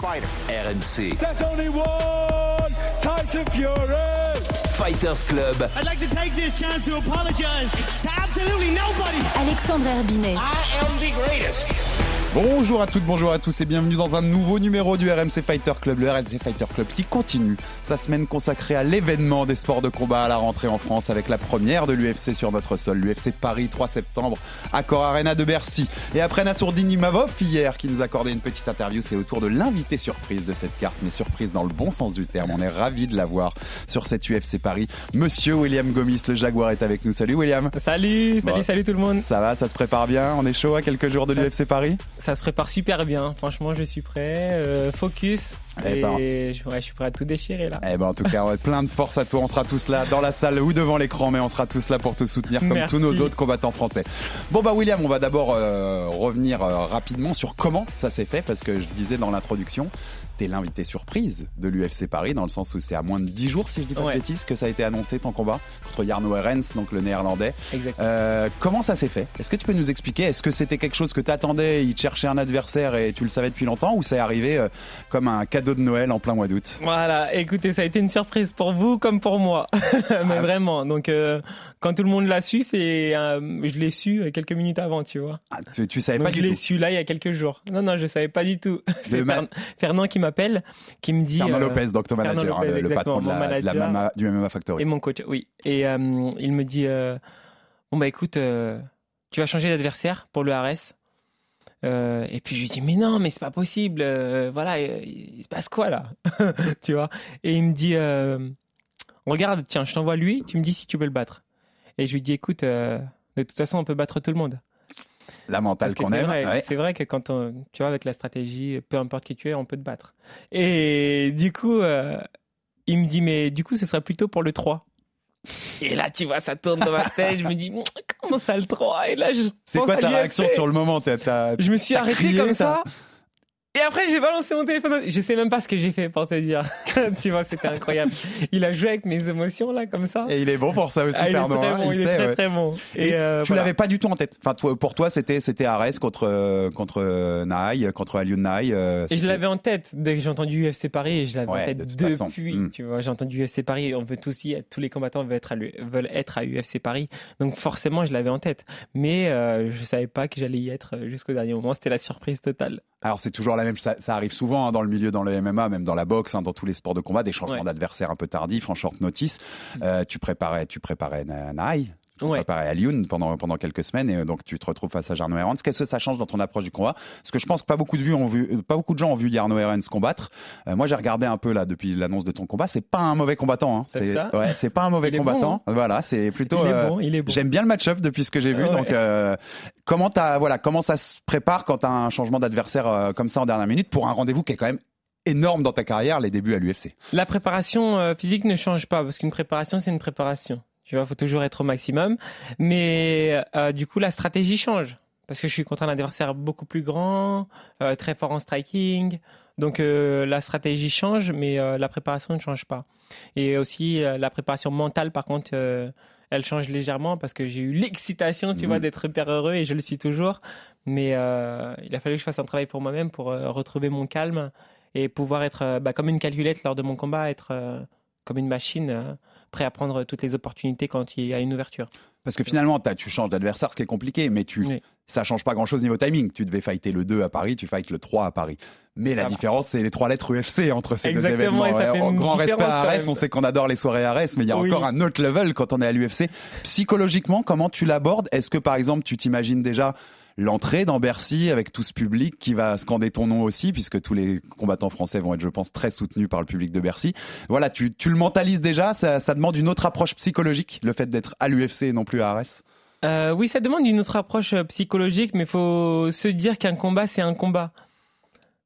fighter? RMC There's only one Tyson Fury. Fighters Club. I'd like to take this chance to apologize to absolutely nobody. Alexandre Herbinet. I am the greatest. Bonjour à toutes, bonjour à tous et bienvenue dans un nouveau numéro du RMC Fighter Club, le RMC Fighter Club qui continue sa semaine consacrée à l'événement des sports de combat à la rentrée en France avec la première de l'UFC sur notre sol, l'UFC Paris 3 septembre, Accor Arena de Bercy. Et après Nassourdini Mavov hier qui nous accordait une petite interview, c'est au tour de l'invité surprise de cette carte, mais surprise dans le bon sens du terme. On est ravi de l'avoir sur cette UFC Paris. Monsieur William Gomis, le Jaguar est avec nous. Salut William. Salut, salut, Bon. salut tout le monde. Ça va, ça se prépare bien On est chaud à quelques jours de l'UFC Paris? Ça se prépare super bien. Franchement, je suis prêt. euh, focus. Et ben. je, ouais, je suis prêt à tout déchirer là. Eh ben en tout cas, ouais, plein de force à toi. On sera tous là dans la salle ou devant l'écran, mais on sera tous là pour te soutenir comme Merci. tous nos autres combattants français. Bon bah William, on va d'abord euh, revenir euh, rapidement sur comment ça s'est fait, parce que je disais dans l'introduction, t'es l'invité surprise de l'UFC Paris, dans le sens où c'est à moins de 10 jours, si je dis pas Ouais. de bêtises, que ça a été annoncé ton combat contre Jarno Herens, donc le néerlandais. Exactement. Euh, comment ça s'est fait? Est-ce que tu peux nous expliquer? Est-ce que c'était quelque chose que t'attendais, il te cherchait un adversaire et tu le savais depuis longtemps, ou ça est arrivé euh, comme un cadeau de Noël en plein mois d'août Voilà, écoutez, ça a été une surprise pour vous comme pour moi. Mais Ah. vraiment. Donc, euh, quand tout le monde l'a su, c'est, euh, je l'ai su euh, quelques minutes avant, tu vois. Ah, tu, tu savais Donc, pas je du l'ai tout su là il y a quelques jours. Non, non, je savais pas du tout. C'est ma- Fernand qui m'appelle, qui me dit. Fernand Lopez, donc ton manager, hein, Lopez, le, patron de la, de du MMA Factory. Et mon coach, oui. Et il me dit Bon, bah écoute, tu vas changer d'adversaire pour le RS. Euh, et puis je lui dis Mais non, mais c'est pas possible. euh, voilà, euh, il se passe quoi là Tu vois Et il me dit euh, Regarde, tiens, je t'envoie lui, tu me dis si tu peux le battre. Et je lui dis Écoute, de toute façon, on peut battre tout le monde. La mentale qu'on c'est aime. vrai, ouais. c'est vrai que quand on, tu vois, avec la stratégie, peu importe qui tu es, on peut te battre. Et du coup, il me dit, mais du coup, ce serait plutôt pour le 3. Et là, tu vois, ça tourne dans ma tête. Je me dis, comment ça le 3 Et là, je C'est quoi ta réaction sur le moment? Je me suis arrêté crié, comme ça. Et après, j'ai balancé mon téléphone. Je sais même pas ce que j'ai fait pour te dire. tu vois, c'était incroyable. Il a joué avec mes émotions là, comme ça. Et il est bon pour ça aussi, Ah, il est très hein, bon, il, est sait, très ouais. très bon. Et euh, tu voilà. l'avais pas du tout en tête. Enfin, toi- pour toi, c'était c'était Ares contre euh, contre euh, Naï, contre Aliou Naï. euh, Et je l'avais en tête dès que j'ai entendu UFC Paris et je l'avais Ouais, en tête depuis. façon. Mm. Tu vois, j'ai entendu UFC Paris on veut tous y être. Tous les combattants veulent être à, l'U- veulent être à UFC Paris. Donc forcément, je l'avais en tête. Mais euh, je savais pas que j'allais y être jusqu'au dernier moment. C'était la surprise totale. Alors c'est toujours la même. Ça, ça arrive souvent hein, dans le milieu, dans le MMA, même dans la boxe, hein, dans tous les sports de combat, des changements Ouais. d'adversaires un peu tardifs, en short notice. Mm. Euh, tu préparais, tu préparais Na- Naï. Tu Ouais. préparais Alioun pendant, pendant quelques semaines et euh, donc tu te retrouves face à Jarno Herans. Qu'est-ce que ça change dans ton approche du combat? Parce que je pense que pas beaucoup de, vues ont vu, euh, pas beaucoup de gens ont vu Jarno Herans combattre. Euh, moi j'ai regardé un peu là depuis l'annonce de ton combat. C'est pas un mauvais combattant. Hein. C'est ouais, pas un mauvais est bon, combattant. Voilà, c'est plutôt. il est euh, bon, il est bon. J'aime bien le match-up depuis ce que j'ai vu. Ouais. Donc, euh, comment t'as, voilà, comment ça se prépare quand t'as un changement d'adversaire comme ça en dernière minute pour un rendez-vous qui est quand même énorme dans ta carrière, les débuts à l'UFC. La préparation physique ne change pas parce qu'une préparation, c'est une préparation. Tu vois, faut toujours être au maximum. Mais euh, du coup, la stratégie change parce que je suis contre un adversaire beaucoup plus grand, euh, très fort en striking. Donc euh, la stratégie change, mais la préparation ne change pas. Et aussi la préparation mentale, par contre, elle change légèrement parce que j'ai eu l'excitation, tu vois, d'être hyper heureux et je le suis toujours. Mais euh, il a fallu que je fasse un travail pour moi-même pour euh, retrouver mon calme et pouvoir être euh, bah, comme une calculette lors de mon combat, être comme une machine, euh, prêt à prendre toutes les opportunités quand il y a une ouverture. Parce que finalement, tu changes d'adversaire, ce qui est compliqué, mais tu, Oui. ça change pas grand-chose niveau timing. Tu devais fighter le 2 à Paris, tu fightes le 3 à Paris. Mais la va. différence, c'est les trois lettres UFC entre ces Exactement, deux événements. Ouais, grand respect à Arès, on sait qu'on adore les soirées Arès, mais il y a Oui. encore un autre level quand on est à l'UFC. Psychologiquement, comment tu l'abordes? Est-ce que par exemple, tu t'imagines déjà l'entrée dans Bercy avec tout ce public qui va scander ton nom aussi, puisque tous les combattants français vont être, je pense, très soutenus par le public de Bercy. Voilà, tu, tu le mentalises déjà, ça, ça demande une autre approche psychologique, le fait d'être à l'UFC et non plus à Arès? Euh, oui, ça demande une autre approche euh, psychologique, mais il faut se dire qu'un combat, c'est un combat.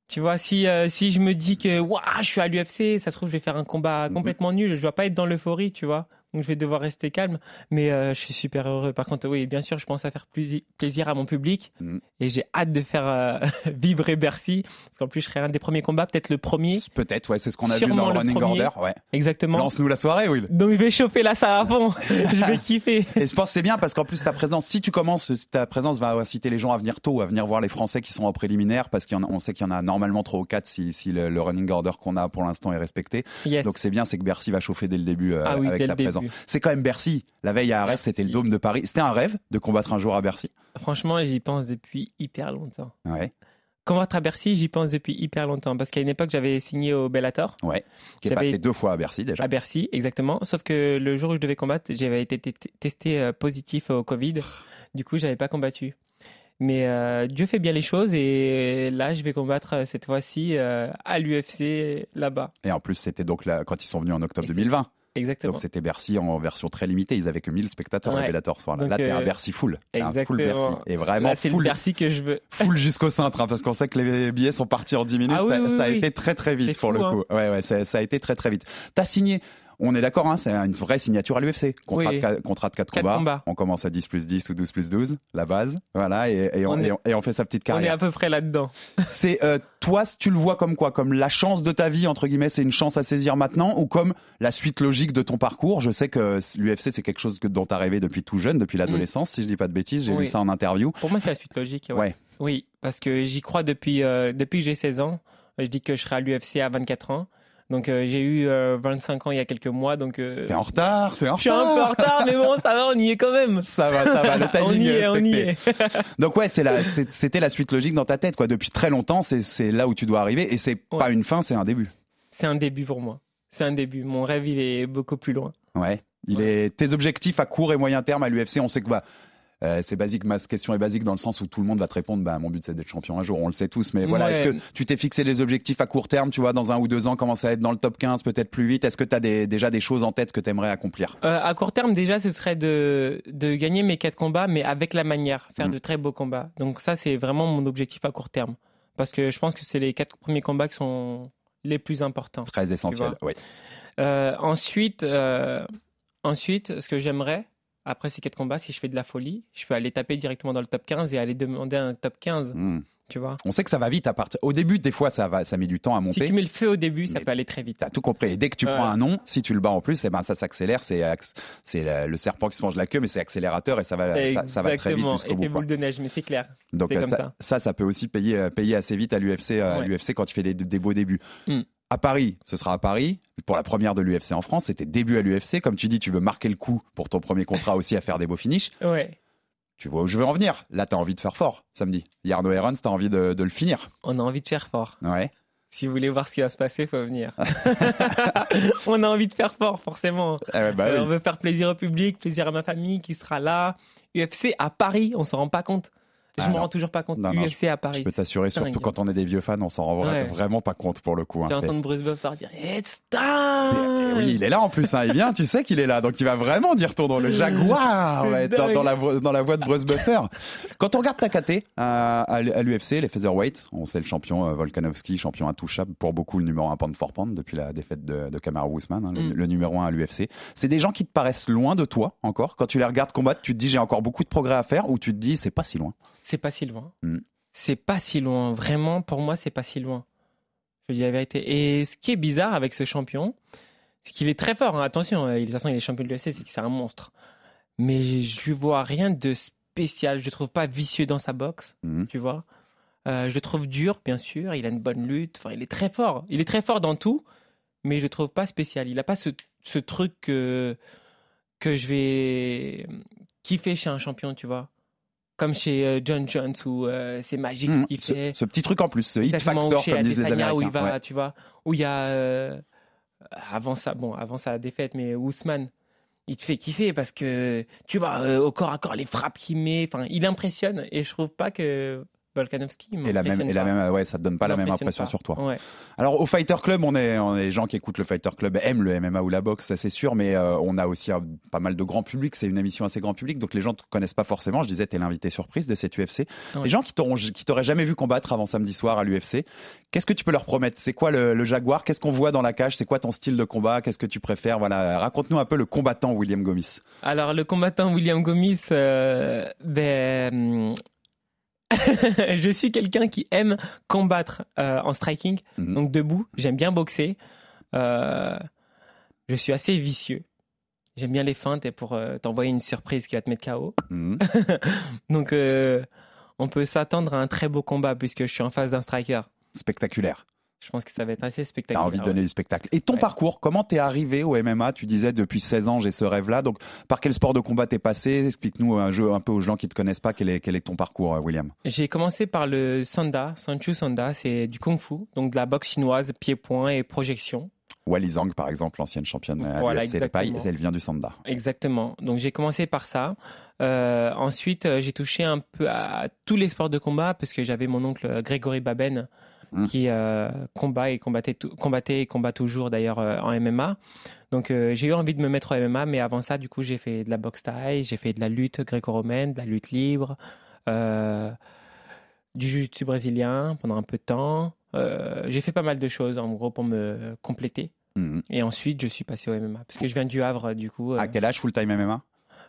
Tu vois, si, euh, si je me dis que Ouah, je suis à l'UFC, ça se trouve, je vais faire un combat Mhm. complètement nul. Je dois pas être dans l'euphorie, tu vois. Donc, je vais devoir rester calme. Mais euh, je suis super heureux. Par contre, oui, bien sûr, je pense à faire plaisi- plaisir à mon public. Mhm. Et j'ai hâte de faire euh, vibrer Bercy. Parce qu'en plus, je serai un des premiers combats, peut-être le premier. Peut-être, ouais, c'est ce qu'on a vu dans le running premier. order. Ouais. Exactement. Lance-nous la soirée, Will. Donc, je vais chauffer la salle à fond. je vais kiffer. Et je pense que c'est bien parce qu'en plus ta présence, si tu commences, ta présence va inciter les gens à venir tôt, à venir voir les Français qui sont en préliminaire, parce qu'on sait qu'il y en a normalement trois ou quatre si, si le, le running order qu'on a pour l'instant est respecté. Yes. Donc c'est bien, c'est que Bercy va chauffer dès le début euh, ah oui, avec ta présence. C'est quand même Bercy. La veille à Arès, c'était le dôme de Paris. C'était un rêve de combattre un jour à Bercy. Franchement, j'y pense depuis hyper longtemps. Ouais. Combattre à Bercy, j'y pense depuis hyper longtemps. Parce qu'à une époque, j'avais signé au Bellator. Ouais. Qui est passé deux fois à Bercy déjà. À Bercy, exactement. Sauf que le jour où je devais combattre, j'avais été testé euh, positif au Covid. Du coup, j'avais pas combattu. Mais euh, Dieu fait bien les choses et là, je vais combattre euh, cette fois-ci euh, à l'UFC là-bas. Et en plus, c'était donc là, quand ils sont venus en octobre Et c'est- 2020. Exactement. Donc c'était Bercy en version très limitée. Ils avaient que 1000 spectateurs à Ouais. Bellator ce soir-là. Donc, Là, t'es un euh, Bercy full. T'es un full exactement. Bercy. Et vraiment Là, c'est le. Bercy que je veux. full jusqu'au cintre, hein, parce qu'on sait que les billets sont partis en 10 minutes. Ah oui, ça, oui, ça a oui. été très très vite pour fou, le hein. coup. Ouais, ouais, ça, ça a été très très vite. T'as signé. On est d'accord, hein, c'est une vraie signature à l'UFC. Contrat, Oui. de, contrat de 4 Quatre combats. combats. On commence à 10 plus 10 ou 12 plus 12, la base. Voilà, et, et on, On est- et on- et on fait sa petite On est carrière. à peu près là-dedans. C'est euh, toi, tu le vois comme quoi? Comme la chance de ta vie, entre guillemets, c'est une chance à saisir maintenant ou comme la suite logique de ton parcours? Je sais que l'UFC, c'est quelque chose que, dont tu as rêvé depuis tout jeune, depuis l'adolescence, si je dis pas de bêtises. J'ai Mm. Oui. lu ça en interview. Pour moi, c'est la suite logique. Ouais. Oui, parce que j'y crois depuis, euh, depuis que j'ai 16 ans. Je dis que je serai à l'UFC à 24 ans. Donc euh, j'ai eu euh, 25 ans il y a quelques mois. Donc euh, T'es en retard, t'es en je suis un peu en retard. retard, mais bon, ça va, on y est quand même. Ça va, ça va, le on timing y est est, on y est. Donc ouais, c'est la, c'est- c'était la suite logique dans ta tête, quoi. Depuis très longtemps, c'est, c'est là où tu dois arriver, et c'est Ouais. pas une fin, c'est un début. C'est un début pour moi. C'est un début. Mon rêve, il est beaucoup plus loin. Ouais. Il est tes objectifs à court et moyen terme à l'UFC. On sait que bah euh, c'est basique. Ma question est basique dans le sens où tout le monde va te répondre. Bah mon but c'est d'être champion un jour. On le sait tous. Mais voilà. Ouais. Est-ce que tu t'es fixé des objectifs à court terme Tu vois, dans un ou deux ans, commencer à être dans le top 15, peut-être plus vite? Est-ce que tu as déjà des choses en tête que tu aimerais accomplir? Euh, à court terme, déjà, ce serait de, de gagner mes quatre combats, mais avec la manière, faire Mm. de très beaux combats. Donc ça, c'est vraiment mon objectif à court terme. Parce que je pense que c'est les quatre premiers combats qui sont les plus importants. Très essentiel. Oui. Euh, ensuite, ensuite, ce que j'aimerais, après ces quatre combats, si je fais de la folie, je peux aller taper directement dans le top 15 et aller demander un top 15, Hmm. tu vois. On sait que ça va vite à partir. Au début, des fois, ça va, ça met du temps à Si monter. tu mets le feu au début, ça peut aller très vite. T'as tout compris. Et dès que tu prends un nom, si tu le bats en plus, eh ben ça s'accélère. C'est c'est le, serpent qui se mange la queue, mais c'est accélérateur et ça va, ça, ça va très vite jusqu'au bout. quoi. boule de neige, mais c'est clair. Donc euh, ça, ça. ça, ça peut aussi payer, euh, payer assez vite à l'UFC, à Ouais. l'UFC quand tu fais des, des beaux débuts. Mm. À Paris, ce sera à Paris pour la première de l'UFC en France. C'était début à l'UFC, comme tu dis, tu veux marquer le coup pour ton premier contrat aussi à faire des beaux finishes. Ouais. Tu vois où je veux en venir. Là, t'as envie de faire fort samedi. Yarno Herons, t'as envie de, de le finir. On a envie de faire fort. Ouais. Si vous voulez voir ce qui va se passer, faut venir. on a envie de faire fort, forcément. Eh bah Euh, oui. On veut faire plaisir au public, plaisir à ma famille qui sera là. UFC à Paris, on s'en rend pas compte. Je Ah me rends toujours pas compte. Non, non, UFC à Je Paris. peux t'assurer, surtout quand on est des vieux fans, on s'en rend Ouais. vraiment pas compte pour le coup. hein. J'ai C'est- entendu Bruce Buffer dire It's Et time oui, il est là en plus, hein. il vient, tu sais qu'il est là, donc il va vraiment dire ton nom. Le Jaguar va être dans, la, vo- dans la voix de Bruce Buffer. Quand on regarde ta KT à, l'UFC, les featherweight, on sait le champion euh, Volkanovski, champion intouchable, pour beaucoup le numéro 1 pound for pound depuis la défaite de, de Kamaru Usman, hein, le, Mm. le numéro 1 à l'UFC. C'est des gens qui te paraissent loin de toi encore. Quand tu les regardes combattre, tu te dis j'ai encore beaucoup de progrès à faire ou tu te dis c'est pas si loin. C'est pas si loin. Mm. C'est pas si loin. Vraiment, pour moi, c'est pas si loin. Je dis la vérité. Et ce qui est bizarre avec ce champion, c'est qu'il est très fort. hein. Attention, euh, de toute façon, il est champion de l'UFC, c'est que c'est un monstre. Mais je vois rien de spécial. Je le trouve pas vicieux dans sa boxe, Mhm. tu vois. Euh, je le trouve dur, bien sûr. Il a une bonne lutte. Enfin, il est très fort. Il est très fort dans tout, mais je le trouve pas spécial. Il a pas ce, ce truc que, que je vais kiffer chez un champion, tu vois. Comme chez euh, John Jones où euh, c'est magique Mhm. ce qu'il fait. ce petit truc en plus, ce hit factor chez comme disent les Adesanya où il Américains. va, Ouais. tu vois, où il y a euh, avant ça, bon, avant sa défaite, mais Ousmane, il te fait kiffer parce que tu vois euh, au corps à corps les frappes qu'il met, enfin, il impressionne et je trouve pas que Volkanovski. Et la même, et la même, ouais, ça te donne pas la même impression pas. sur toi. Ouais. Alors au Fighter Club, on est, on est les gens qui écoutent le Fighter Club aiment le MMA ou la boxe, ça c'est sûr, mais euh, on a aussi pas mal de grand public. C'est une émission assez grand public, donc les gens te connaissent pas forcément. Je disais, t'es l'invité surprise de cette UFC. Ouais. Les gens qui t'auront, qui t'auraient jamais vu combattre avant samedi soir à l'UFC, qu'est-ce que tu peux leur promettre? C'est quoi le, le Jaguar? Qu'est-ce qu'on voit dans la cage? C'est quoi ton style de combat? Qu'est-ce que tu préfères? Voilà, raconte-nous un peu le combattant William Gomis. Alors, le combattant William Gomis, euh, ben, je suis quelqu'un qui aime combattre euh, en striking, Mhm. donc debout. J'aime bien boxer. Euh, je suis assez vicieux. J'aime bien les feintes et pour euh, t'envoyer une surprise qui va te mettre KO. Mhm. Donc, on peut s'attendre à un très beau combat puisque je suis en face d'un striker. Spectaculaire. Je pense que ça va être assez T'as spectaculaire. envie de donner du spectacle. Et ton Ouais. parcours, comment t'es arrivé au MMA Tu disais depuis 16 ans, j'ai ce rêve-là. Donc, par quel sport de combat t'es passé? Explique-nous un jeu un peu aux gens qui te connaissent pas. Quel est, quel est ton parcours, euh, William J'ai commencé par le Sanda, Sanchu Sanda, c'est du kung fu, donc de la boxe chinoise, pied-point et projection. Wally Zhang, par exemple, l'ancienne championne Voilà, paille, elle vient du Sanda. Exactement. Donc j'ai commencé par ça. Euh, ensuite, euh, j'ai touché un peu à tous les sports de combat parce que j'avais mon oncle Grégory Baben Hmm. qui euh, combat et combattait, combattait et combat toujours d'ailleurs euh, en MMA. Donc euh, j'ai eu envie de me mettre au MMA, mais avant ça, du coup, j'ai fait de la boxe thaï, j'ai fait de la lutte gréco-romaine, de la lutte libre, euh, du jiu-jitsu brésilien pendant un peu de temps. J'ai fait pas mal de choses en gros pour me compléter. Mhm. Et ensuite, je suis passé au MMA parce que je viens du Havre, du coup. À quel âge full-time MMA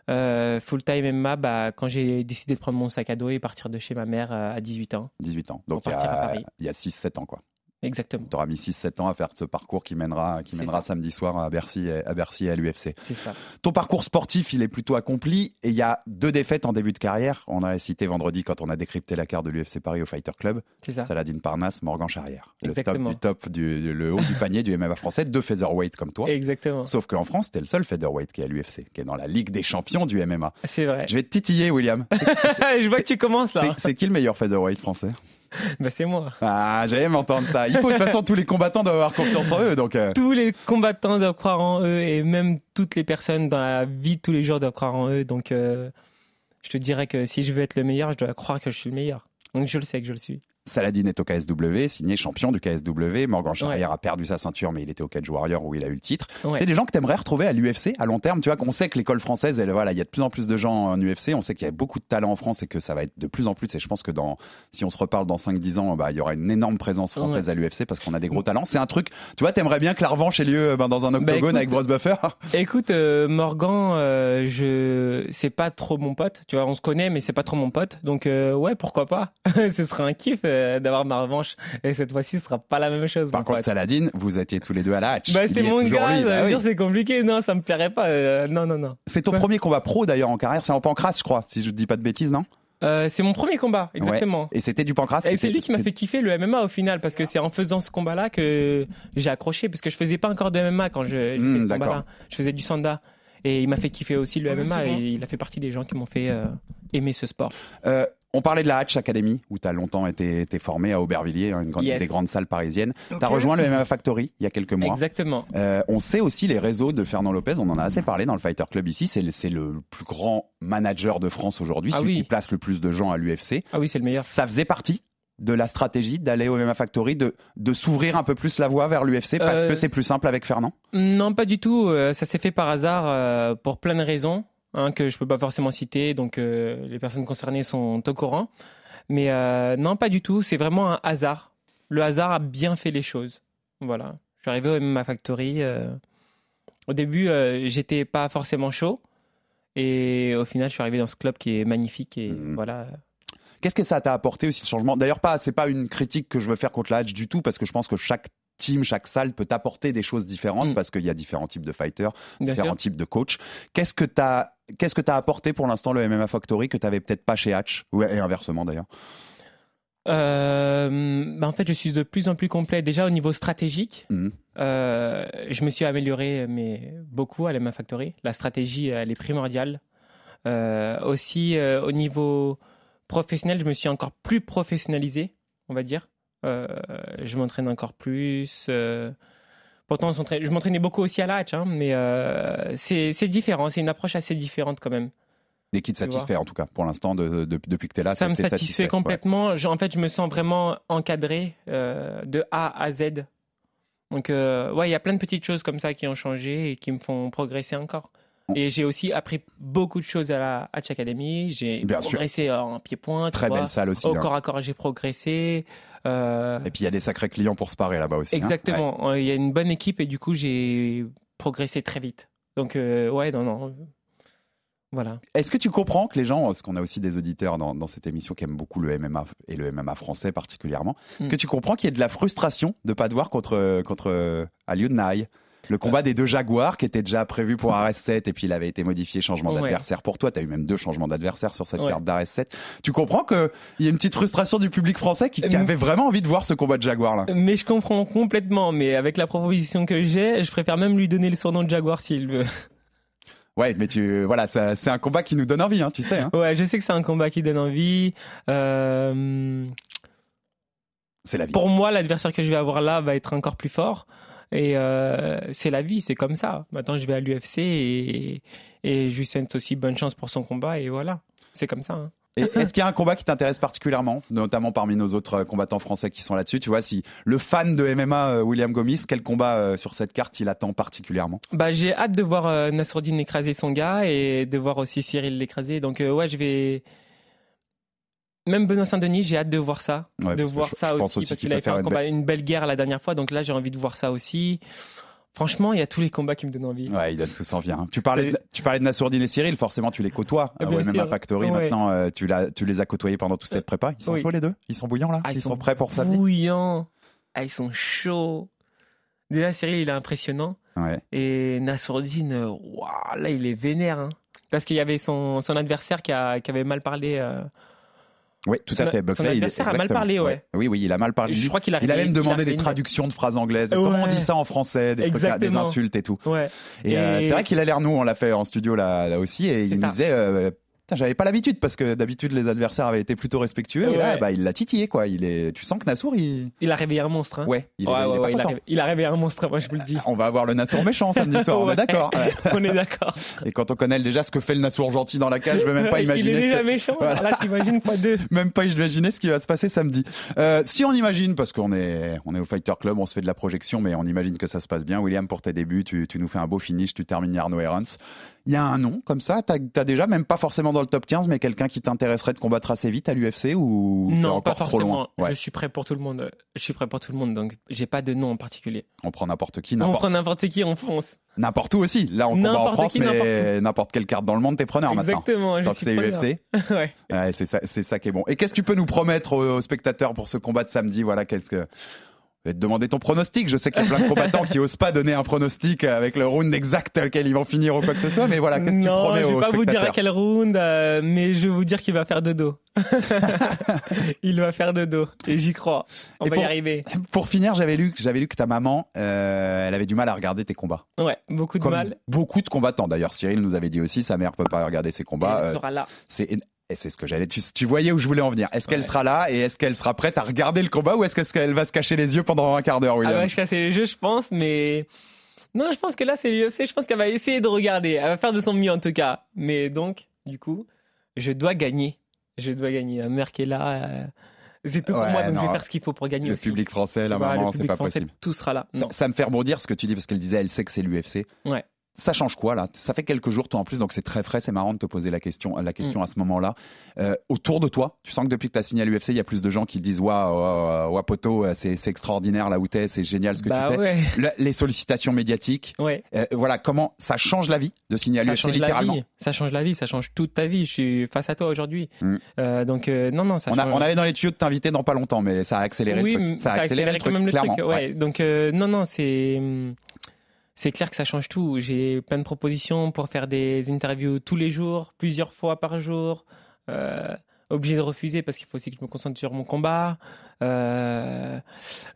euh, full time MMA, bah, quand j'ai décidé de prendre mon sac à dos et partir de chez ma mère euh, à 18 ans. 18 ans. Donc, il y a, a 6-7 ans, quoi. Exactement, Tu auras mis 6-7 ans à faire ce parcours qui mènera, qui mènera ça. samedi soir à Bercy, et- à Bercy et à l'UFC. c'est ça. Ton parcours sportif, il est plutôt accompli et il y a deux défaites en début de carrière. On a cité vendredi quand on a décrypté la carte de l'UFC Paris au Fighter Club. C'est ça. Saladin Parnasse, Morgan Charrière. Le top Exactement. du top, du, le haut du panier du MMA français, deux featherweight comme toi. Exactement. Sauf qu'en France, t'es le seul featherweight qui est à l'UFC, qui est dans la Ligue des champions du MMA. C'est vrai. Je vais te titiller, William. je vois que tu commences là. C'est c'est qui le meilleur featherweight français? Bah, c'est moi. Ah, j'aime entendre ça. Il faut de toute façon tous les combattants doivent avoir confiance en eux, donc. euh, Tous les combattants doivent croire en eux et même toutes les personnes dans la vie de tous les jours doivent croire en eux. Donc, euh, je te dirais que si je veux être le meilleur, je dois croire que je suis le meilleur. Donc, je le sais que je le suis. Saladin est au KSW, signé champion du KSW. Morgan Charrière Ouais. a perdu sa ceinture, mais il était au Cage Warrior où il a eu le titre. Ouais. C'est des gens que t'aimerais retrouver à l'UFC à long terme. Tu vois qu'on sait que l'école française, elle, voilà, il y a de plus en plus de gens en UFC. On sait qu'il y a beaucoup de talent en France et que ça va être de plus en plus. Et je pense que dans, si on se reparle dans 5-10 ans, bah, il y aura une énorme présence française à l'UFC parce qu'on a des gros talents. C'est un truc, tu vois, t'aimerais bien que la revanche ait lieu ben, dans un octogone écoute- avec Bruce Buffer? Écoute, euh, Morgan, euh, je c'est pas trop mon pote. Tu vois, on se connaît, mais c'est pas trop mon pote. Donc euh, ouais, pourquoi pas? Ce sera un kiff d'avoir ma revanche. Et cette fois-ci, ce sera pas la même chose. Par contre, pote. Saladin, vous étiez tous les deux à la hatch. Bah c'est mon gars. Bah oui. c'est compliqué. Non, ça me plairait pas. euh, non, non, non. C'est ton Ouais. premier combat pro d'ailleurs en carrière. C'est en pancras, je crois, si je ne dis pas de bêtises, non? Euh, c'est mon premier combat, exactement. Et c'était du pancras. Et c'est lui qui m'a fait kiffer le MMA au final, parce que c'est en faisant ce combat-là que j'ai accroché, parce que je faisais pas encore de MMA quand je, j'ai Hmm, fait ce combat-là. Je faisais du sanda. Et il m'a fait kiffer aussi le Ah MMA, et il a fait partie des gens qui m'ont fait euh, aimer ce sport. Euh, on parlait de la Hatch Academy, où tu as longtemps été, été formé à Aubervilliers, hein, une grande- Yes. des grandes salles parisiennes. Tu as rejoint le MMA Factory il y a quelques mois. Exactement. Euh, on sait aussi les réseaux de Fernand Lopez, on en a assez parlé dans le Fighter Club ici. C'est le, plus grand manager de France aujourd'hui, Ah celui oui. qui place le plus de gens à l'UFC. Ah oui, c'est le meilleur. Ça faisait partie de la stratégie d'aller au MMA Factory, de, de s'ouvrir un peu plus la voie vers l'UFC parce Euh, que c'est plus simple avec Fernand? Non, pas du tout. Euh, ça s'est fait par hasard euh, pour plein de raisons hein, que je peux pas forcément citer. Donc euh, les personnes concernées sont au courant. Mais euh, non, pas du tout. C'est vraiment un hasard. Le hasard a bien fait les choses. Voilà. Je suis arrivé au MMA Factory. euh, Au début, j'étais pas forcément chaud. Et au final, je suis arrivé dans ce club qui est magnifique. Et Mhm. voilà. Qu'est-ce que ça t'a apporté aussi le changement? D'ailleurs, pas, c'est pas une critique que je veux faire contre la Hatch du tout, parce que je pense que chaque team, chaque salle peut t'apporter des choses différentes, Mm. parce qu'il y a différents types de fighters, différents types de coachs. Qu'est-ce que Qu'est-ce que t'as apporté pour l'instant le MMA Factory que t'avais peut-être pas chez Hatch et inversement d'ailleurs? Euh, bah, en fait, je suis de plus en plus complet. Déjà au niveau stratégique, Mhm. euh, je me suis amélioré mais beaucoup à l'MA Factory. La stratégie, elle est primordiale. Euh, aussi au niveau professionnel, je me suis encore plus professionnalisé, on va dire. Euh, je m'entraîne encore plus. euh, Pourtant, je m'entraînais beaucoup aussi à la hatch, hein, mais euh, c'est différent. C'est une approche assez différente quand même. Et qui te satisfait en tout cas pour l'instant de, de- depuis que tu es là. Ça me satisfait ouais. complètement. Je- en fait, je me sens vraiment encadré euh, de A à Z. Donc, euh, ouais, il y a plein de petites choses comme ça qui ont changé et qui me font progresser encore. Et j'ai aussi appris beaucoup de choses à la Hatch Academy. J'ai sûr. progressé en pied-point. Très vois. belle salle aussi. Au hein. corps à corps, j'ai progressé. Euh, Et puis il y a des sacrés clients pour se parer là-bas aussi. hein. Ouais. exactement. Euh, Il y a une bonne équipe et du coup, j'ai progressé très vite. Donc, euh, ouais, non, non. Voilà. Est-ce que tu comprends que les gens, parce qu'on a aussi des auditeurs dans, dans cette émission qui aiment beaucoup le MMA et le MMA français particulièrement, est-ce Mm. que tu comprends qu'il y ait de la frustration de pas te voir contre contre Aliou Nai le combat des deux Jaguars qui était déjà prévu pour RS7 et puis il avait été modifié changement Ouais. d'adversaire pour toi. Tu as eu même deux changements d'adversaire sur cette Ouais. carte d'RS7. Tu comprends qu'il y a une petite frustration du public français qui, qui Euh, avait vraiment envie de voir ce combat de Jaguar là. Mais je comprends complètement. Mais avec la proposition que j'ai, je préfère même lui donner le surnom de Jaguar s'il veut. Ouais, mais tu voilà, c'est un combat qui nous donne envie, hein, tu sais. Hein. Ouais, je sais que c'est un combat qui donne envie. Euh, C'est la vie. pour moi, l'adversaire que je vais avoir là va être encore plus fort. Et euh, c'est la vie, c'est comme ça. Maintenant, je vais à l'UFC et, et je lui souhaite aussi bonne chance pour son combat. Et voilà, c'est comme ça. hein. Et Est-ce qu'il y a un combat qui t'intéresse particulièrement, notamment parmi nos autres euh, combattants français qui sont là-dessus? Tu vois, si le fan de MMA euh, William Gomis, quel combat sur cette carte il attend particulièrement? Bah, j'ai hâte de voir Nassourdine écraser son gars et de voir aussi Cyril l'écraser. Donc, euh, ouais, je vais. Même Benoît Saint-Denis, j'ai hâte de voir ça. Ouais, de voir je- ça je aussi, aussi parce qu'il peut avait fait un une combat, une belle guerre la dernière fois. Donc là, j'ai envie de voir ça aussi. Franchement, il y a tous les combats qui me donnent envie. Ouais, ils donnent tous envie. hein. Tu parlais, de, tu parlais de Nassourdine et Cyril, forcément tu les côtoies Ah, au bien MMA. Factory. Ouais. Maintenant, euh, tu, les as côtoyés pendant toute cette prépa. Ils sont Oui. chauds les deux? Ils sont bouillants là? Ah, ils, sont, prêts pour samedi bouillants. Ah, ils sont chauds. Déjà, Cyril, il est impressionnant. Ouais. Et Nassourdine, euh, waouh, là, il est vénère. hein. Parce qu'il y avait son, son adversaire qui, a- qui avait mal parlé. euh, Oui, tout à fait. son Buckley, il a mal parlé, ouais. Oui, oui, il a mal parlé. je crois qu'il a il a même a demandé des traductions de phrases anglaises. Comment on dit ça en français Des, trucs, des insultes et tout. Ouais. Et, euh, c'est vrai qu'il a l'air nous, on l'a fait en studio là, là aussi, et il ça. nous disait, euh, j'avais pas l'habitude parce que d'habitude les adversaires avaient été plutôt respectueux, et là, bah, il l'a titillé quoi. Il est, tu sens que Nassour, il, Il a réveillé un monstre. Hein. ouais, il est, Ouais, il est ouais, il, a réveillé, il a réveillé un monstre, moi je vous le dis. On va avoir le Nassour méchant samedi soir, on est d'accord. On est d'accord. Et quand on connaît déjà ce que fait le Nassour gentil dans la cage, je veux même pas il imaginer. est ce déjà que- méchant. Voilà. Là, t'imagines pas deux. Même pas imaginer ce qui va se passer samedi. Euh, si on imagine, parce qu'on est, on est au Fighter Club, on se fait de la projection, mais on imagine que ça se passe bien. William, pour tes débuts, tu, tu nous fais un beau finish, tu termines Arnaud Herrans. Il y a un nom comme ça, t'as as déjà, même pas forcément dans le top 15, mais quelqu'un qui t'intéresserait de combattre assez vite à l'UFC ou pas encore trop forcément. loin Ouais, Je suis prêt pour tout le monde. Je suis prêt pour tout le monde, donc j'ai pas de nom en particulier. on prend n'importe qui, On n'importe prend n'importe qui, on fonce. n'importe où aussi. Là, on combat en France, qui, mais n'importe quelle carte dans le monde, t'es preneur maintenant. Exactement, je Tant que suis c'est. UFC. ouais. Ouais, c'est ça, qui est bon. Et qu'est-ce que tu peux nous promettre aux, aux spectateurs pour ce combat de samedi? Voilà, qu'est-ce que vais te demander ton pronostic. Je sais qu'il y a plein de combattants qui osent pas donner un pronostic avec le round exact auquel ils vont finir ou quoi que ce soit. Mais voilà, qu'est-ce que tu non, promets je vais aux pas vous dire à quel round, euh, mais je vais vous dire qu'il va faire de dos. Il va faire de dos, et j'y crois. On Et va pour- y arriver. Pour finir, j'avais lu, j'avais lu que ta maman, euh, elle avait du mal à regarder tes combats. Ouais, beaucoup de Comme mal. beaucoup de combattants. D'ailleurs, Cyril nous avait dit aussi, sa mère peut pas regarder ses combats. elle Euh, sera là. c'est et c'est ce que j'allais. Tu, tu voyais où je voulais en venir. Est-ce qu'elle sera là et est-ce qu'elle sera prête à regarder le combat ou est-ce qu'elle va se cacher les yeux pendant un quart d'heure, Elle William va se casser les jeux, je pense, mais. Non, je pense que là, c'est l'UFC. Je pense qu'elle va essayer de regarder. Elle va faire de son mieux, en tout cas. Mais donc, du coup, je dois gagner. Je dois gagner. La mère qui est là, euh, c'est tout pour Ouais, moi. Donc, je vais faire ce qu'il faut pour gagner Le aussi. public français, la vois, maman, c'est pas français, possible. Tout sera là. Ça, ça me fait rebondir ce que tu dis parce qu'elle disait, elle sait que c'est l'UFC. Ouais. Ça change quoi là? Ça fait quelques jours toi en plus, donc c'est très frais, c'est marrant de te poser la question, la Mm. à ce moment-là. Euh, autour de toi, tu sens que depuis que tu as signé à l'UFC, il y a plus de gens qui disent waouh, waouh, poto, euh, c'est extraordinaire là où t'es, c'est génial ce que Bah tu fais. ouais. Le- les sollicitations médiatiques, Ouais. euh, voilà comment ça change la vie de signer à Ça l'UFC la littéralement? vie. Ça change la vie. Ça change toute ta vie. Je suis face à toi aujourd'hui. Mm. Euh, donc, non, non, ça On, a- change. on avait dans les tuyaux de t'inviter dans pas longtemps, mais ça a accéléré oui, le truc. Ça a accéléré, le quand truc, même le truc. Ouais. Donc non, non, c'est c'est clair que ça change tout. J'ai plein de propositions pour faire des interviews tous les jours, plusieurs fois par jour. Euh, obligé de refuser parce qu'il faut aussi que je me concentre sur mon combat. Euh,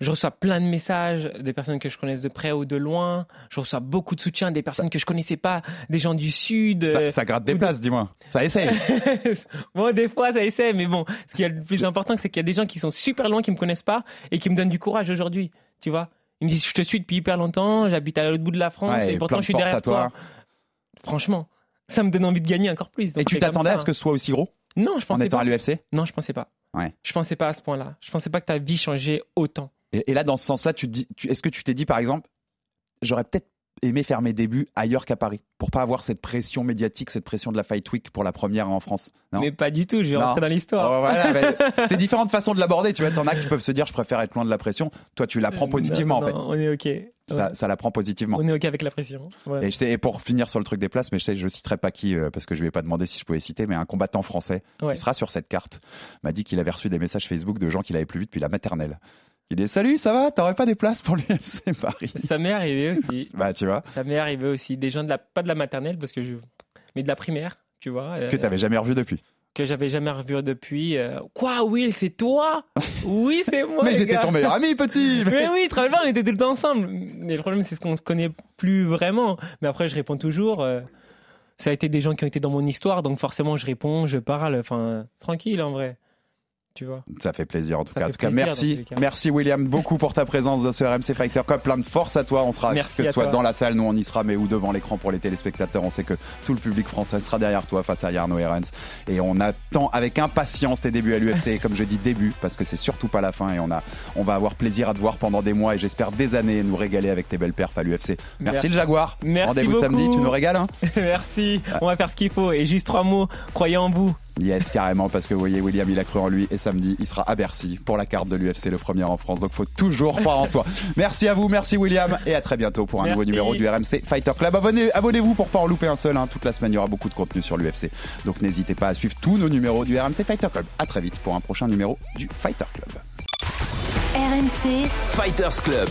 je reçois plein de messages des personnes que je connaisse de près ou de loin. Je reçois beaucoup de soutien des personnes que je connaissais pas, des gens du sud. Ça, ça gratte des de- places, dis-moi. Ça essaye. bon, des fois, ça essaie, mais bon, ce qui est le plus important, c'est qu'il y a des gens qui sont super loin, qui me connaissent pas et qui me donnent du courage aujourd'hui. Tu vois Ils me disent, je te suis depuis hyper longtemps, j'habite à l'autre bout de la France Ouais, et pourtant je suis derrière toi. toi. Franchement, ça me donne envie de gagner encore plus. Donc Et tu t'attendais à ce que ce soit aussi gros Non, je en pensais étant pas. à l'UFC Non, je pensais pas. Ouais. Je pensais pas à ce point-là. Je pensais pas que ta vie changeait autant. et, et là, dans ce sens-là, tu- est-ce que tu t'es dit, par exemple, j'aurais peut-être aimé faire mes débuts ailleurs qu'à Paris pour pas avoir cette pression médiatique, cette pression de la Fight Week pour la première en France Non? Mais pas du tout. Je vais rentrer dans l'histoire. Oh, voilà, c'est différentes façons de l'aborder. Tu vois, t'en as qui peuvent se dire, je préfère être loin de la pression. Toi, tu la prends positivement, Non, en fait. non, On est ok. Ça, Ouais. ça la prend positivement. On est ok avec la pression. Ouais. Et, je t'ai- et pour finir sur le truc des places, mais je sais, je citerai pas qui euh, parce que je lui ai pas demandé si je pouvais citer, mais un combattant français Ouais. qui sera sur cette carte m'a dit qu'il avait reçu des messages Facebook de gens qu'il avait plus vus depuis la maternelle. Il dit Salut, ça va? T'aurais pas des places pour l'UFC Paris? Ça m'est arrivé aussi. Bah, tu vois, Ça m'est arrivé aussi. Des gens de la, pas de la maternelle, parce que je, mais de la primaire, tu vois. euh, que t'avais jamais revu depuis. que j'avais jamais revu depuis. euh, Quoi, Will, c'est toi? Oui, c'est moi. mais j'étais ton meilleur ami, petit Mais oui, très bien, on était tout le temps ensemble. Mais le problème, c'est ce qu'on se connaît plus vraiment. Mais après, je réponds toujours. euh, ça a été des gens qui ont été dans mon histoire, donc forcément, je réponds, je parle. Enfin, tranquille en vrai. Tu vois. Ça fait plaisir en tout Ça cas. En tout cas, merci, merci William beaucoup pour ta présence dans ce RMC Fighter Cup. Plein de force à toi. On sera Merci que ce soit toi. dans la salle, nous on y sera, mais ou devant l'écran pour les téléspectateurs. On sait que tout le public français sera derrière toi face à Yarno Herens. Et on attend avec impatience tes débuts à l'UFC. Comme je dis début, parce que c'est surtout pas la fin. Et on a, on va avoir plaisir à te voir pendant des mois et j'espère des années nous régaler avec tes belles perfs à l'UFC. Merci, Merci. le Jaguar. Merci Rendez-vous samedi. Tu nous régales, hein Merci. On va faire ce qu'il faut. Et juste trois mots. Croyez en vous. Yes, carrément, parce que vous voyez, William, il a cru en lui et samedi, il sera à Bercy pour la carte de l'UFC, le premier en France. Donc, faut toujours croire en soi. Merci à vous, merci William, et à très bientôt pour un Merci. nouveau numéro du RMC Fighter Club. Abonnez- Abonnez-vous pour pas en louper un seul. hein. Toute la semaine, il y aura beaucoup de contenu sur l'UFC. Donc, n'hésitez pas à suivre tous nos numéros du RMC Fighter Club. À très vite pour un prochain numéro du Fighter Club. RMC, Fighters Club.